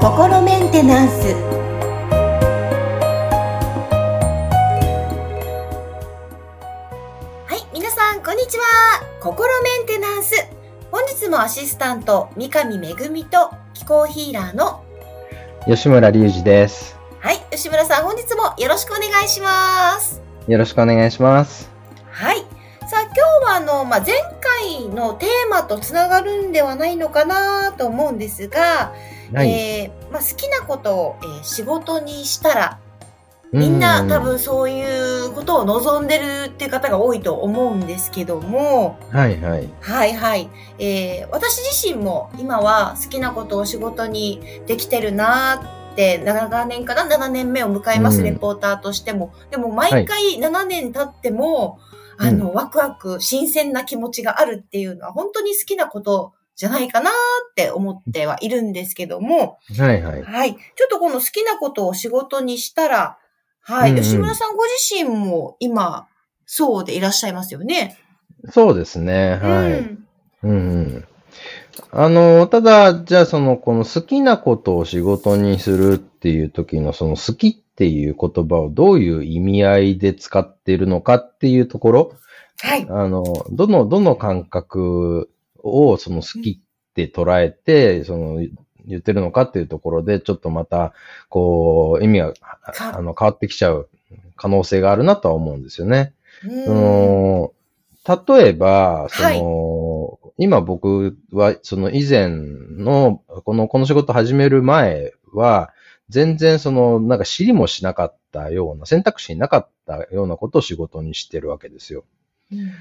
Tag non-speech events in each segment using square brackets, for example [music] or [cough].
心メンテナンス。はい皆さんこんにちは。心メンテナンス。本日もアシスタント三上恵と気候ヒーラーの吉村隆二です。はい吉村さん本日もよろしくお願いします。よろしくお願いします。はい。さあ今日はあの、まあ、前回のテーマとつながるんではないのかなと思うんですが、はい。えーまあ、好きなことを、えー仕事にしたらみんな多分そういうことを望んでるっていう方が多いと思うんですけども、うん。はいはい。はいはい。えー私自身も今は好きなことを仕事にできてるなーって、長年かな ?7 年目を迎えます、うんレポーターとしても。でも毎回7年経っても、あの、ワクワク、新鮮な気持ちがあるっていうのは本当に好きなことじゃないかなーって思ってはいるんですけども、はいはい。はい。ちょっとこの好きなことを仕事にしたら、はい。うんうん吉村さんご自身も今、そうでいらっしゃいますよね。そうですね。はい。うんうんうん。あの、ただ、じゃあその、この好きなことを仕事にするっていう時のその好きっていう言葉をどういう意味合いで使っているのかっていうところ、はい。あの、どの、どの感覚をその好きって捉えて、その、言ってるのかっていうところで、ちょっとまた、こう、意味が、かあの、変わってきちゃう可能性があるなとは思うんですよね。うんその、例えば、その、はい今僕は、その以前の、この、この仕事始める前は、全然その、なんか知りもしなかったような、選択肢になかったようなことを仕事にしてるわけですよ。うん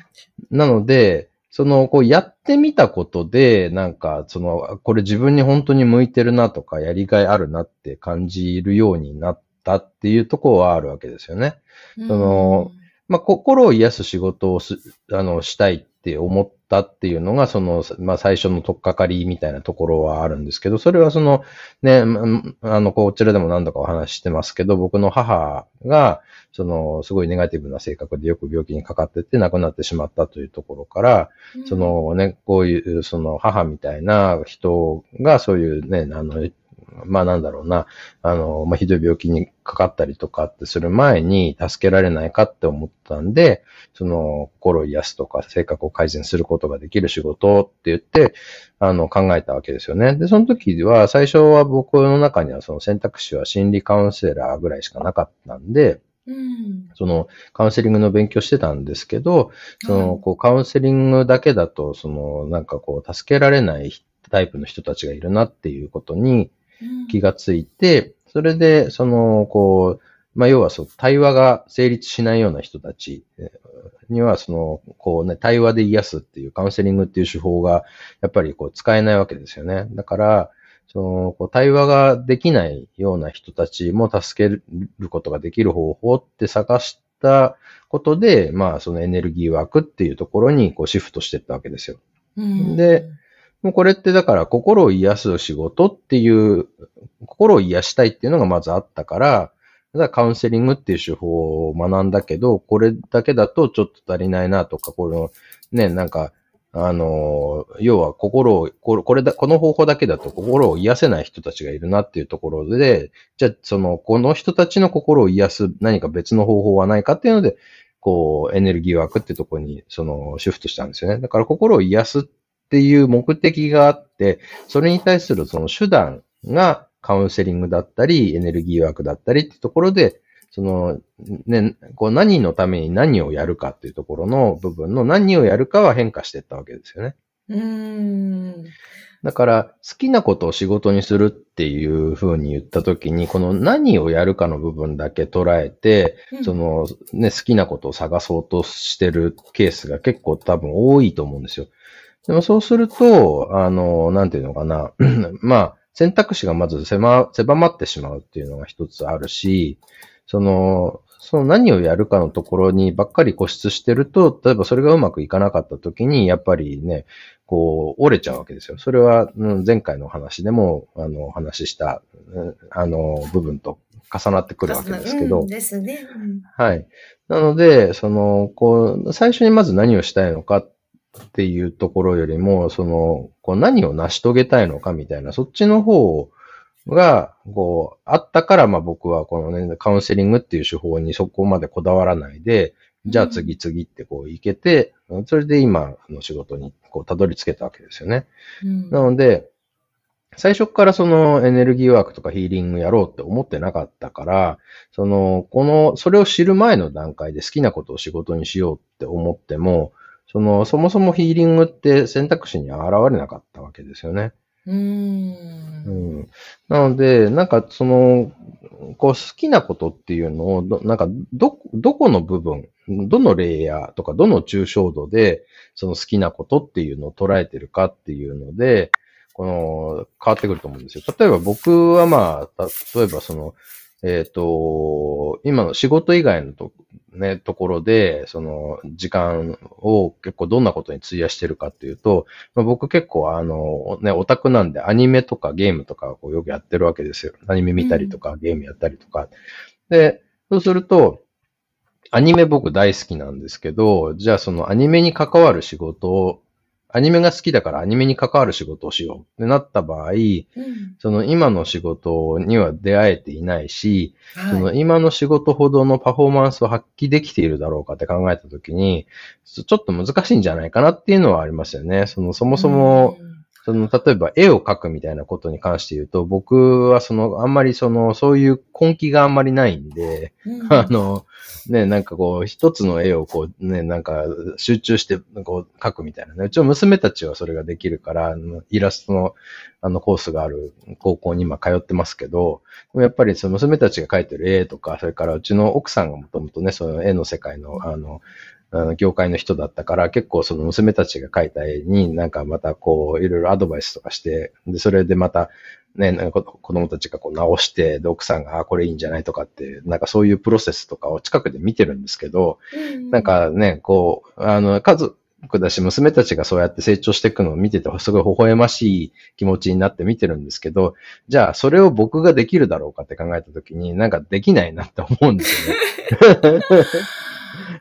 なので、その、こう、やってみたことで、なんか、その、これ自分に本当に向いてるなとか、やりがいあるなって感じるようになったっていうところはあるわけですよね。その、まあ、心を癒す仕事をす、あの、したいって思ったっていうのが、その、まあ、最初の取っかかりみたいなところはあるんですけど、それはその、ね、まあの、こちらでも何度かお話ししてますけど、僕の母が、その、すごいネガティブな性格でよく病気にかかってて亡くなってしまったというところから、うん。そ、のね、こういう、その母みたいな人がそういうね、あの、まあなんだろうな、あの、まあひどい病気にかかったりとかってする前に助けられないかって思ったんで、その心を癒すとか性格を改善することができる仕事って言って、あの、考えたわけですよね。で、その時は、最初は僕の中にはその選択肢は心理カウンセラーぐらいしかなかったんで、うん。そのカウンセリングの勉強してたんですけど、その、はいこう、カウンセリングだけだと、その、なんかこう、助けられないタイプの人たちがいるなっていうことに気がついて、それで、その、こう、まあ、要はそう、対話が成立しないような人たちえーには、その、こうね、対話で癒すっていうカウンセリングっていう手法が、やっぱりこう、使えないわけですよね。だから、その、こう、対話ができないような人たちも助けることができる方法って探したことで、まあ、そのエネルギーワークっていうところに、こう、シフトしていったわけですよ。うんで、もうこれってだから心を癒す仕事っていう、心を癒したいっていうのがまずあったから、ただカウンセリングっていう手法を学んだけど、これだけだとちょっと足りないなとか、この、ね、なんか、あの、要は心を、これだ、この方法だけだと心を癒せない人たちがいるなっていうところで、じゃあ、その、この人たちの心を癒す何か別の方法はないかっていうので、こう、エネルギーワークってとこに、その、シフトしたんですよね。だから心を癒すっていう目的があって、それに対するその手段がカウンセリングだったり、エネルギーワークだったりってところで、その、ね、こう何のために何をやるかっていうところの部分の何をやるかは変化していったわけですよね。うん。だから、好きなことを仕事にするっていう風に言ったときに、この何をやるかの部分だけ捉えて、そのね、好きなことを探そうとしてるケースが結構多分多いと思うんですよ。でもそうすると、あの、なんていうのかな。[clears throat] まあ、選択肢がまず狭狭まってしまうっていうのが一つあるし、その、その何をやるかのところにばっかり固執してると、例えばそれがうまくいかなかった時に、やっぱりね、こう、折れちゃうわけですよ。それは、うん前回の話でも、あの、お話しした、うんあの、部分と重なってくるわけですけど、うんですね。うんはい。なので、その、こう、最初にまず何をしたいのかっっていうところよりも、その、こう何を成し遂げたいのかみたいな、そっちの方が、こう、あったから、まあ僕はこのね、カウンセリングっていう手法にそこまでこだわらないで、じゃあ次々ってこう行けて、それで今の仕事にこうたどり着けたわけですよね。うん、なので、最初からそのエネルギーワークとかヒーリングやろうって思ってなかったから、その、この、それを知る前の段階で好きなことを仕事にしようって思っても、その、そもそもヒーリングって選択肢に現れなかったわけですよね。うん。なので、なんかその、こう好きなことっていうのを、なんかど、どこの部分、どのレイヤーとかどの抽象度で、その好きなことっていうのを捉えてるかっていうので、この、変わってくると思うんですよ。例えば僕はまあ、例えばその、えっ、ー、と、今の仕事以外のと、ね、ところで、その、時間を結構どんなことに費やしてるかっていうと、まあ、僕結構あの、ね、オタクなんでアニメとかゲームとかをよくやってるわけですよ。アニメ見たりとか、ゲームやったりとか。で、そうすると、アニメ僕大好きなんですけど、じゃあそのアニメに関わる仕事をアニメが好きだからアニメに関わる仕事をしよう。ってなった場合、うん、その今の仕事には出会えていないし、はい、その今の仕事ほどのパフォーマンスを発揮できているだろうかって考えたときに、ちょっと難しいんじゃないかなっていうのはありますよね。そのそもそも、うんその、例えば絵を描くみたいなことに関して言うと、僕はその、あんまりその、そういう根気があんまりないんで、うん、あの、ね、なんかこう、一つの絵をこう、ね、なんか集中してこう描くみたいなね。うちの娘たちはそれができるから、イラストのあのコースがある高校に今通ってますけど、やっぱりその娘たちが描いてる絵とか、それからうちの奥さんがもともとね、その絵の世界の、あの、あの業界の人だったから、結構その娘たちが描いた絵になんかまたこう、いろいろアドバイスとかして、で、それでまた、ね、なんか子供たちがこう直して、で、奥さんが、あ、これいいんじゃないとかって、なんかそういうプロセスとかを近くで見てるんですけど、うん、なんかね、こう、あの、数、だし、娘たちがそうやって成長していくのを見てて、すごい微笑ましい気持ちになって見てるんですけど、じゃあ、それを僕ができるだろうかって考えたときに、なんかできないなって思うんですよね。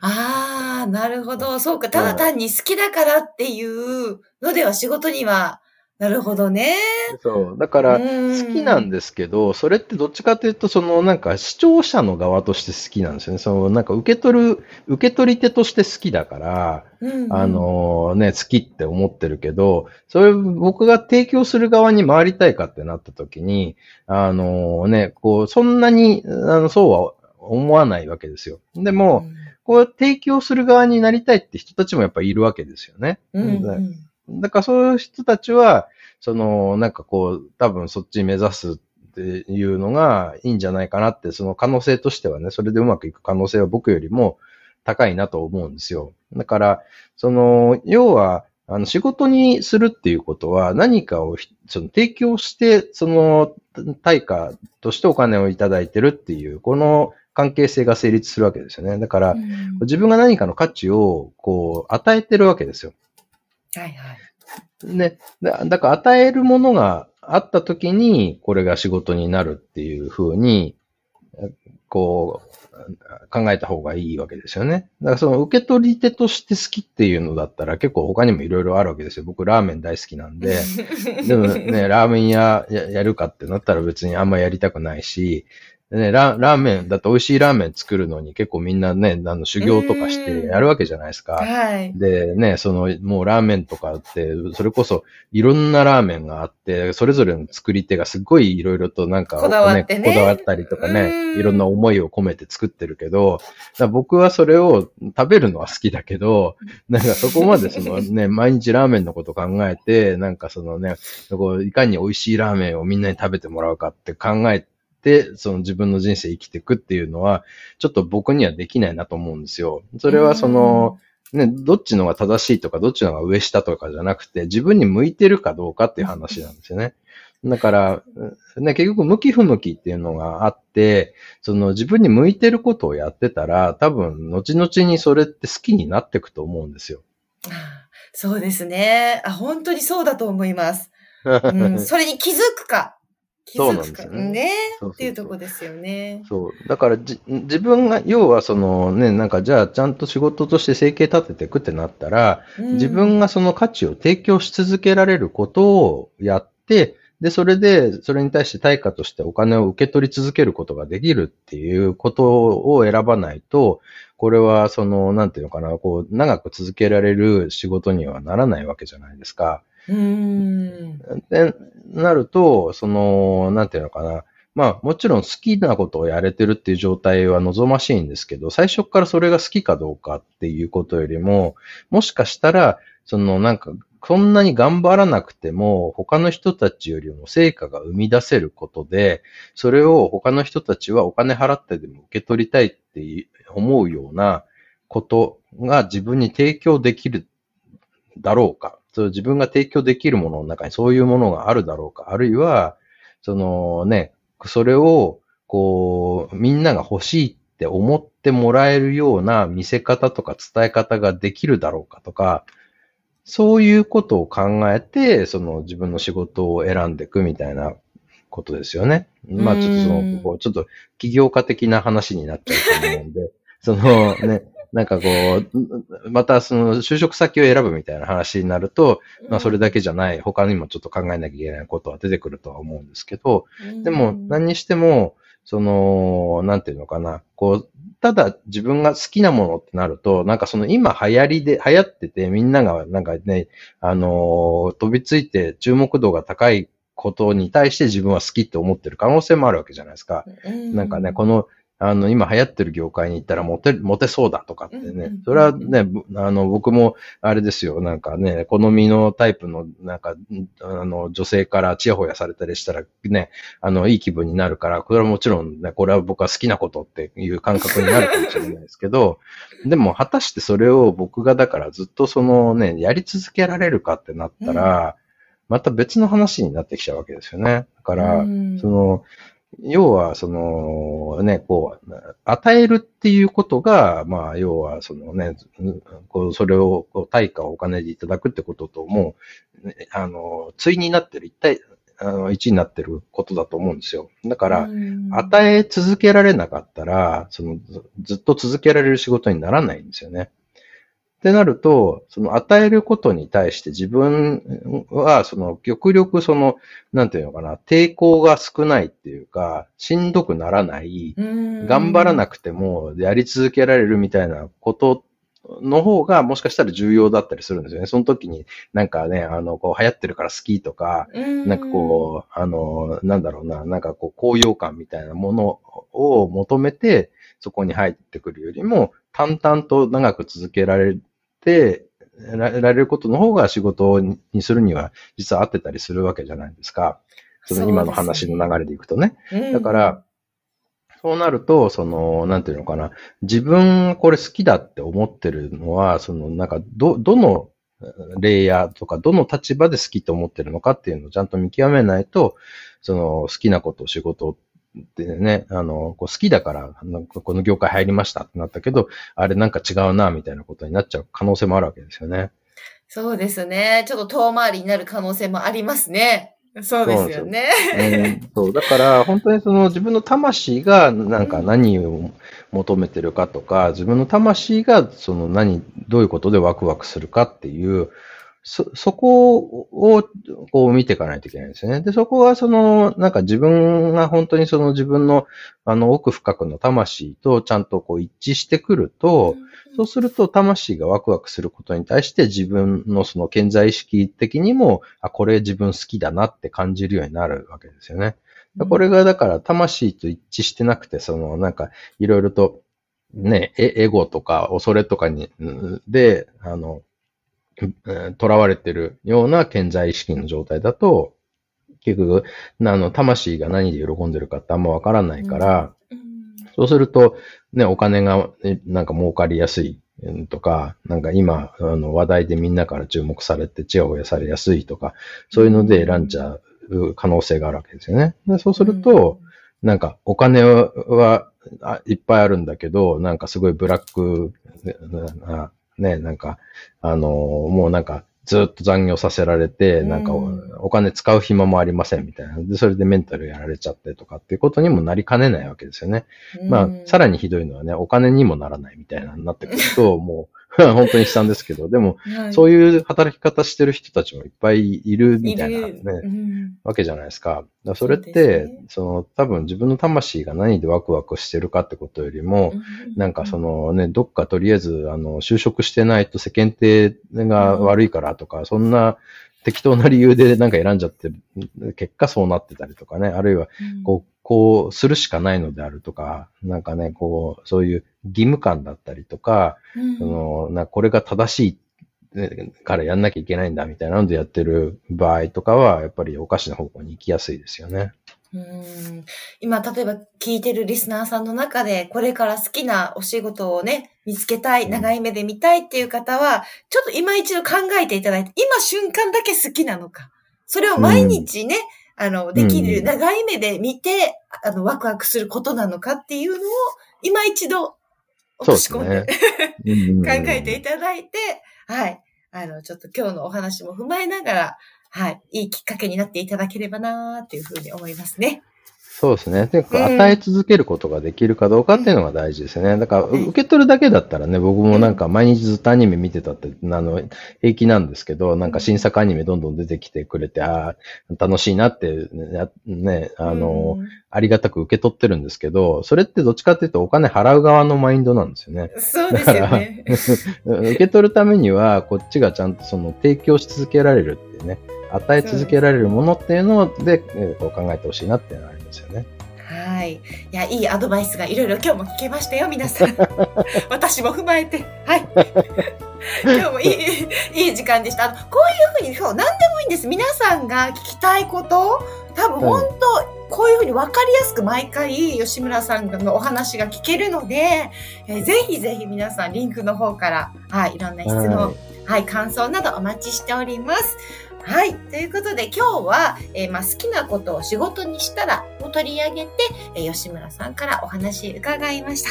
ああ、なるほど。そうか。ただ単に好きだからっていうのでは仕事にはなるほどね。そう。だから、好きなんですけど、それってどっちかというと、そのなんか視聴者の側として好きなんですよね。そのなんか受け取る、受け取り手として好きだから、うんうん、あのね、好きって思ってるけど、それ僕が提供する側に回りたいかってなった時に、あのね、こう、そんなに、あの、そうは思わないわけですよ。でも、うんこう提供する側になりたいって人たちもやっぱいるわけですよね。うんうん、だからそういう人たちは、その、なんかこう、多分そっち目指すっていうのがいいんじゃないかなって、その可能性としてはね、それでうまくいく可能性は僕よりも高いなと思うんですよ。だから、その、要は、あの、仕事にするっていうことは何かをその提供して、その対価としてお金をいただいてるっていう、この関係性が成立するわけですよね。だから、うん、自分が何かの価値を、こう、与えてるわけですよ。はいはい。ね。だだから与えるものがあったときに、これが仕事になるっていうふうに、こう、考えた方がいいわけですよね。だからその受け取り手として好きっていうのだったら結構他にもいろいろあるわけですよ。僕ラーメン大好きなんで。[laughs] でもね、ラーメン屋やるかってなったら別にあんまやりたくないし、でね、ララーメン、だって美味しいラーメン作るのに結構みんなね、あの修行とかしてやるわけじゃないですか。はい。でね、その、もうラーメンとかって、それこそいろんなラーメンがあって、それぞれの作り手がすごいいろいろとなんか、こだわってね。こだわったりとかね、いろんな思いを込めて作ってるけど、僕はそれを食べるのは好きだけど、なんかそこまでその [laughs] ね、毎日ラーメンのこと考えて、なんかそのね、いかに美味しいラーメンをみんなに食べてもらうかって考えて、、その自分の人生生きていくっていうのは、ちょっと僕にはできないなと思うんですよ。それはその、ね、どっちのが正しいとか、どっちのが上下とかじゃなくて、自分に向いてるかどうかっていう話なんですよね。[laughs] だから、ね、結局、向き不向きっていうのがあって、その自分に向いてることをやってたら、多分、後々にそれって好きになっていくと思うんですよ。そうですね。あ、本当にそうだと思います。[laughs] うん、それに気づくか、気づくかそうなんですよねっていうとこですよね。そう。だからじ、自分が、要はそのね、なんかじゃあちゃんと仕事として生計立てていくってなったら、うん自分がその価値を提供し続けられることをやって、で、それで、それに対して対価としてお金を受け取り続けることができるっていうことを選ばないと、これはその、なんていうのかな、こう、長く続けられる仕事にはならないわけじゃないですか。うん。で、なると、その、なんていうのかな。まあ、もちろん好きなことをやれてるっていう状態は望ましいんですけど、最初からそれが好きかどうかっていうことよりも、もしかしたら、そのなんか、そんなに頑張らなくても、他の人たちよりも成果が生み出せることで、それを他の人たちはお金払ってでも受け取りたいって思うようなことが自分に提供できるだろうか。そう自分が提供できるものの中にそういうものがあるだろうか。あるいは、そのね、それを、こう、みんなが欲しいって思ってもらえるような見せ方とか伝え方ができるだろうかとか、そういうことを考えて、その自分の仕事を選んでいくみたいなことですよね。まあちょっとそうんの、こうちょっと起業家的な話になっちゃうと思うんで、そのね、なんかこう、またその就職先を選ぶみたいな話になると、まあそれだけじゃない、他にもちょっと考えなきゃいけないことは出てくるとは思うんですけど、でも何にしても、その、なんていうのかな、こう、ただ自分が好きなものってなると、なんかその今流行りで、流行っててみんながなんかね、あのー飛びついて注目度が高いことに対して自分は好きって思ってる可能性もあるわけじゃないですか。なんかね、この、あの、今流行ってる業界に行ったらモテ、モテそうだとかってね。それはね、ぶあの、僕も、あれですよ、なんかね、好みのタイプの、なんか、んあの、女性からチヤホヤされたりしたら、ね、あの、いい気分になるから、これはもちろんね、これは僕は好きなことっていう感覚になるかもしれないですけど、[laughs] でも、果たしてそれを僕がだからずっとそのね、やり続けられるかってなったら、また別の話になってきちゃうわけですよね。だから、うんその、要は、その、ね、こう、与えるっていうことが、まあ、要は、そのね、うんこう、それを、こう対価をお金でいただくってことと、もう、ねあの、対になってる、一体、あの、一になってることだと思うんですよ。だから、うん与え続けられなかったら、そのずずっと続けられる仕事にならないんですよね。ってなると、その与えることに対して自分は、その極力その、なんていうのかな、抵抗が少ないっていうか、しんどくならない、うん頑張らなくてもやり続けられるみたいなことの方がもしかしたら重要だったりするんですよね。その時になんかね、あの、こう流行ってるから好きとか、なんかこう、あの、なんだろうな、なんかこう、高揚感みたいなものを求めて、そこに入ってくるよりも、淡々と長く続けられて、らられることの方が仕事にするには実は合ってたりするわけじゃないですか。その今の話の流れでいくとね。うん、だから、そうなると、その、なんていうのかな。自分これ好きだって思ってるのは、その、なんか、ど、どのレイヤーとか、どの立場で好きと思ってるのかっていうのをちゃんと見極めないと、その、好きなこと、仕事ってね、あの、こう好きだから、この業界入りましたってなったけど、あれなんか違うな、みたいなことになっちゃう可能性もあるわけですよね。そうですね。ちょっと遠回りになる可能性もありますね。そうですよね。うんそう、だから本当にその自分の魂がなんか何を求めてるかとか、自分の魂がその何、どういうことでワクワクするかっていう、そ、そこをこう見ていかないといけないんですよね。で、そこはその、なんか自分が本当にその自分のあの奥深くの魂とちゃんとこう一致してくると、そうすると、魂がワクワクすることに対して自分のその健在意識的にも、あ、これ自分好きだなって感じるようになるわけですよね。これがだから魂と一致してなくて、そのなんかいろいろとね、エエゴとか恐れとかに、うんで、あの、うん囚われてるような健在意識の状態だと、結局、あの、魂が何で喜んでるかってあんまわからないから、うん。そうすると、ね、お金が、えなんか儲かりやすいうんとか、なんか今、あの、話題でみんなから注目されて、チヤホヤされやすいとか、そういうので選んじゃう可能性があるわけですよね。でそうすると、なんか、お金はあいっぱいあるんだけど、なんかすごいブラックな、ね、なんか、あの、もうなんか、ずっと残業させられて、なんかお金使う暇もありませんみたいな。で、それでメンタルやられちゃってとかっていうことにもなりかねないわけですよね。まあ、さらにひどいのはね、お金にもならないみたいなになってくると、もう、[laughs] 本当に悲惨ですけど、でも、にそういいう働き方してる人たちもいっぱいいるみたいなね、うん。わけじゃないですか。だからそれって、すね。その、多分自分の魂が何でワクワクしてるかってことよりも、なんかそのね、どっかとりあえず、あの、就職してないと世間体が悪いからとか、そんな適当な理由でなんか選んじゃって、結果そうなってたりとかね、あるいは、こう、こうするしかないのであるとか、なんかね、こう、そういう義務感だったりとか、うん。その、な、これが正しいねからやんなきゃいけないんだみたいなのでやってる場合とかは、やっぱりおかしな方向に行きやすいですよね。うん。今、例えば聞いてるリスナーさんの中で、これから好きなお仕事をね、見つけたい、うん長い目で見たいっていう方は、ちょっと今一度考えていただいて、今瞬間だけ好きなのか。それを毎日ね、あの、できる、うん長い目で見て、あの、ワクワクすることなのかっていうのを、今一度、落とし込んで、うん [laughs] 考えていただいて、はい。あの、ちょっと今日のお話も踏まえながら、はい。いいきっかけになっていただければなーっていうふうに思いますね。そうですね。で、うん与え続けることができるかどうかっていうのが大事ですよね。だから、はい受け取るだけだったらね、僕もなんか毎日ずっとアニメ見てたって、あの、平気なんですけど、なんか新作アニメどんどん出てきてくれて、ああ、楽しいなって、ね、ねあの、うんありがたく受け取ってるんですけど、それってどっちかっていうとお金払う側のマインドなんですよね。そうですよね。受け取るためには、こっちがちゃんとその提供し続けられるっていうね、与え続けられるものっていうので、えーこう考えてほしいなっていうのがありますよね。はい。いや、いいアドバイスがいろいろ今日も聞けましたよ、皆さん。[laughs] 私も踏まえて。はい。[laughs] 今日もいい、いい時間でした。あのこういうふうに、そう、何でもいいんです。皆さんが聞きたいこと、多分本当、こういうふうに分かりやすく毎回吉村さんのお話が聞けるので、えーぜひぜひ皆さんリンクの方から、はい、いろんな質問、はいはい、感想などお待ちしております。はい。ということで今日は、えーまあ、好きなことを仕事にしたらを取り上げて、えー吉村さんからお話伺いました、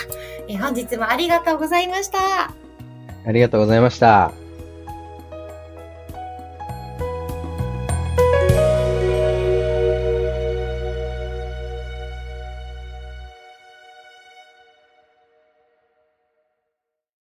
えー本日もありがとうございました。ありがとうございました。